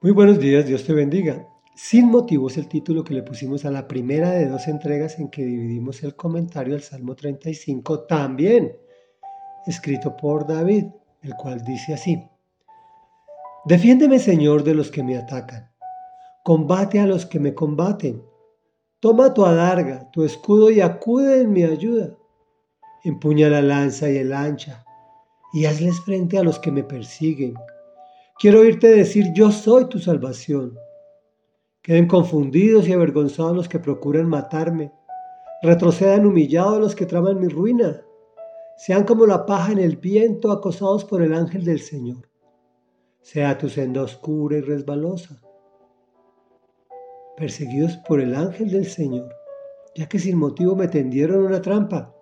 Muy buenos días, Dios te bendiga. Sin motivo es el título que le pusimos a la primera de dos entregas en que dividimos el comentario al Salmo 35, también escrito por David, el cual dice así. Defiéndeme, Señor, de los que me atacan. Combate a los que me combaten. Toma tu adarga, tu escudo y acude en mi ayuda. Empuña la lanza y el ancha y hazles frente a los que me persiguen Quiero oírte decir, yo soy tu salvación. Queden confundidos y avergonzados los que procuran matarme. Retrocedan humillados los que traman mi ruina. Sean como la paja en el viento, acosados por el ángel del Señor. Sea tu senda oscura y resbalosa. Perseguidos por el ángel del Señor, ya que sin motivo me tendieron una trampa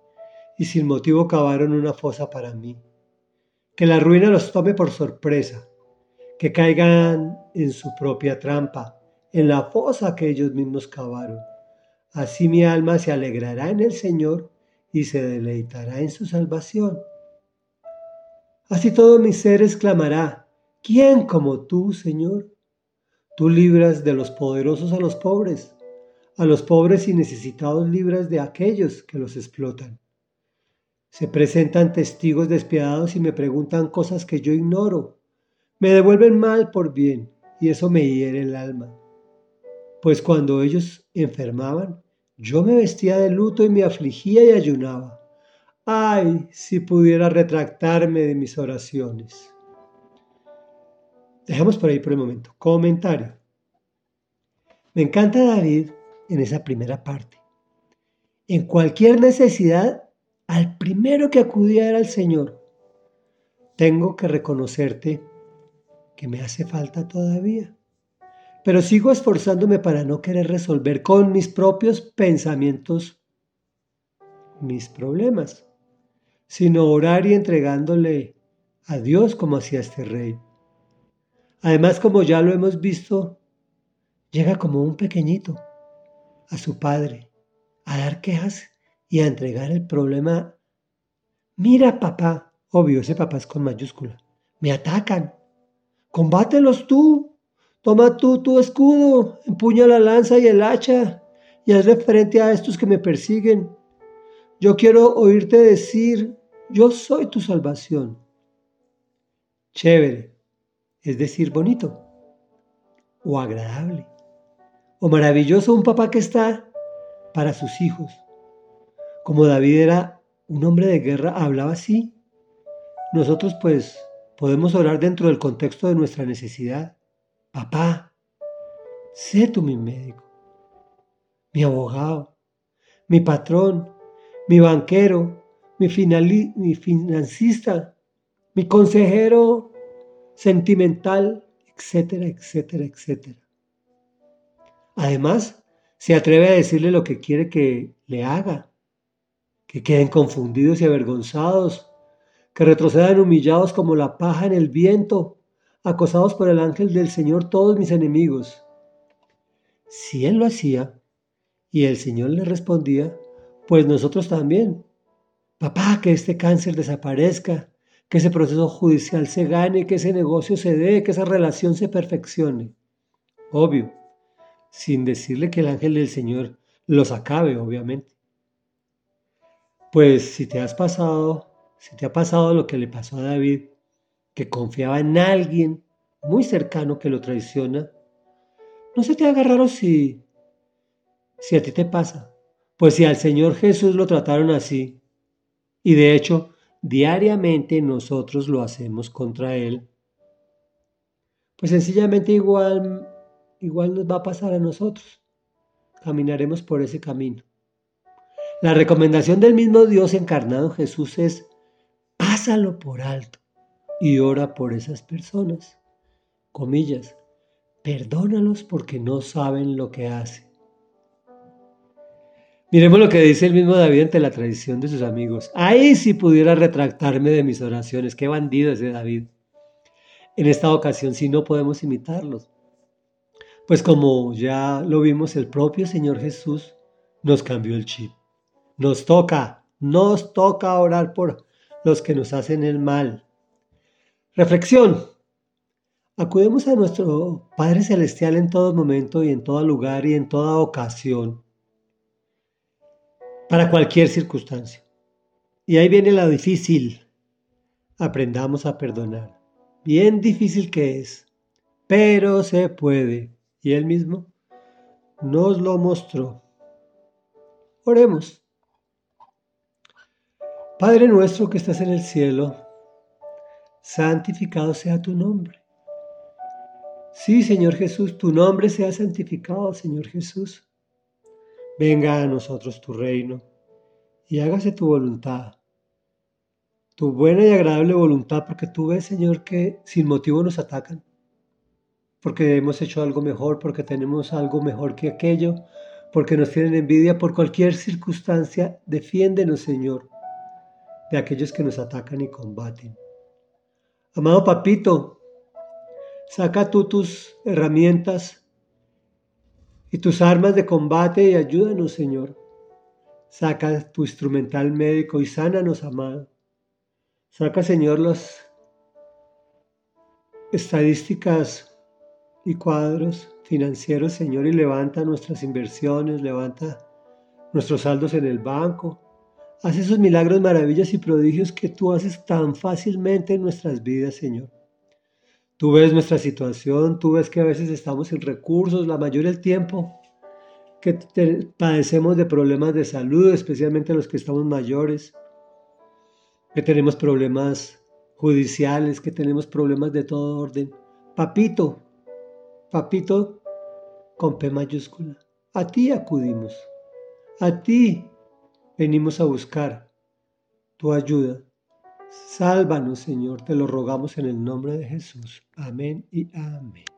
y sin motivo cavaron una fosa para mí. Que la ruina los tome por sorpresa que caigan en su propia trampa, en la fosa que ellos mismos cavaron. Así mi alma se alegrará en el Señor y se deleitará en su salvación. Así todo mi ser exclamará, ¿quién como tú, Señor? Tú libras de los poderosos a los pobres, a los pobres y necesitados libras de aquellos que los explotan. Se presentan testigos despiadados y me preguntan cosas que yo ignoro me devuelven mal por bien y eso me hiere el alma. Pues cuando ellos enfermaban, yo me vestía de luto y me afligía y ayunaba. Ay, si pudiera retractarme de mis oraciones. Dejamos por ahí por el momento. Comentario. Me encanta David en esa primera parte. En cualquier necesidad, al primero que acudía era el Señor. Tengo que reconocerte que me hace falta todavía. Pero sigo esforzándome para no querer resolver con mis propios pensamientos mis problemas, sino orar y entregándole a Dios como hacía este rey. Además, como ya lo hemos visto, llega como un pequeñito a su padre a dar quejas y a entregar el problema. Mira, papá, obvio, ese papá es con mayúscula, me atacan, Combátelos tú. Toma tú tu escudo, empuña la lanza y el hacha y hazle frente a estos que me persiguen. Yo quiero oírte decir, yo soy tu salvación. Chévere, es decir, bonito o agradable o maravilloso un papá que está para sus hijos. Como David era un hombre de guerra, hablaba así. Nosotros pues Podemos orar dentro del contexto de nuestra necesidad. Papá, sé tú mi médico, mi abogado, mi patrón, mi banquero, mi, mi financista, mi consejero sentimental, etcétera, etcétera, etcétera. Además, se atreve a decirle lo que quiere que le haga, que queden confundidos y avergonzados que retrocedan humillados como la paja en el viento, acosados por el ángel del Señor todos mis enemigos. Si él lo hacía y el Señor le respondía, pues nosotros también. Papá, que este cáncer desaparezca, que ese proceso judicial se gane, que ese negocio se dé, que esa relación se perfeccione. Obvio, sin decirle que el ángel del Señor los acabe, obviamente. Pues si te has pasado si te ha pasado lo que le pasó a David, que confiaba en alguien muy cercano que lo traiciona, no se te haga si, si a ti te pasa. Pues si al Señor Jesús lo trataron así, y de hecho diariamente nosotros lo hacemos contra Él, pues sencillamente igual, igual nos va a pasar a nosotros. Caminaremos por ese camino. La recomendación del mismo Dios encarnado en Jesús es pásalo por alto y ora por esas personas. Comillas, perdónalos porque no saben lo que hacen. Miremos lo que dice el mismo David ante la tradición de sus amigos. Ahí si pudiera retractarme de mis oraciones. Qué bandido ese David. En esta ocasión si no podemos imitarlos. Pues como ya lo vimos, el propio Señor Jesús nos cambió el chip. Nos toca, nos toca orar por los que nos hacen el mal. Reflexión. Acudemos a nuestro Padre Celestial en todo momento y en todo lugar y en toda ocasión, para cualquier circunstancia. Y ahí viene lo difícil. Aprendamos a perdonar. Bien difícil que es, pero se puede. Y Él mismo nos lo mostró. Oremos. Padre nuestro que estás en el cielo, santificado sea tu nombre Sí, Señor Jesús, tu nombre sea santificado, Señor Jesús. Venga a nosotros tu reino y hágase tu voluntad, tu buena y agradable voluntad, porque tú ves, Señor, que sin motivo nos atacan, porque hemos hecho algo mejor, porque tenemos algo mejor que aquello, porque nos tienen envidia por cualquier circunstancia. Defiéndenos, Señor, de aquellos que nos atacan y combaten. Amado Papito, Saca tú tus herramientas y tus armas de combate y ayúdanos, Señor. Saca tu instrumental médico y sánanos, amado. Saca, Señor, las estadísticas y cuadros financieros, Señor, y levanta nuestras inversiones, levanta nuestros saldos en el banco. Haz esos milagros, maravillas y prodigios que tú haces tan fácilmente en nuestras vidas, Señor. Tú ves nuestra situación, tú ves que a veces estamos sin recursos, la mayoría del tiempo que padecemos de problemas de salud, especialmente los que estamos mayores, que tenemos problemas judiciales, que tenemos problemas de todo orden. Papito, papito con P mayúscula, a ti acudimos, a ti venimos a buscar tu ayuda. Sálvanos, Señor, te lo rogamos en el nombre de Jesús. Amén y amén.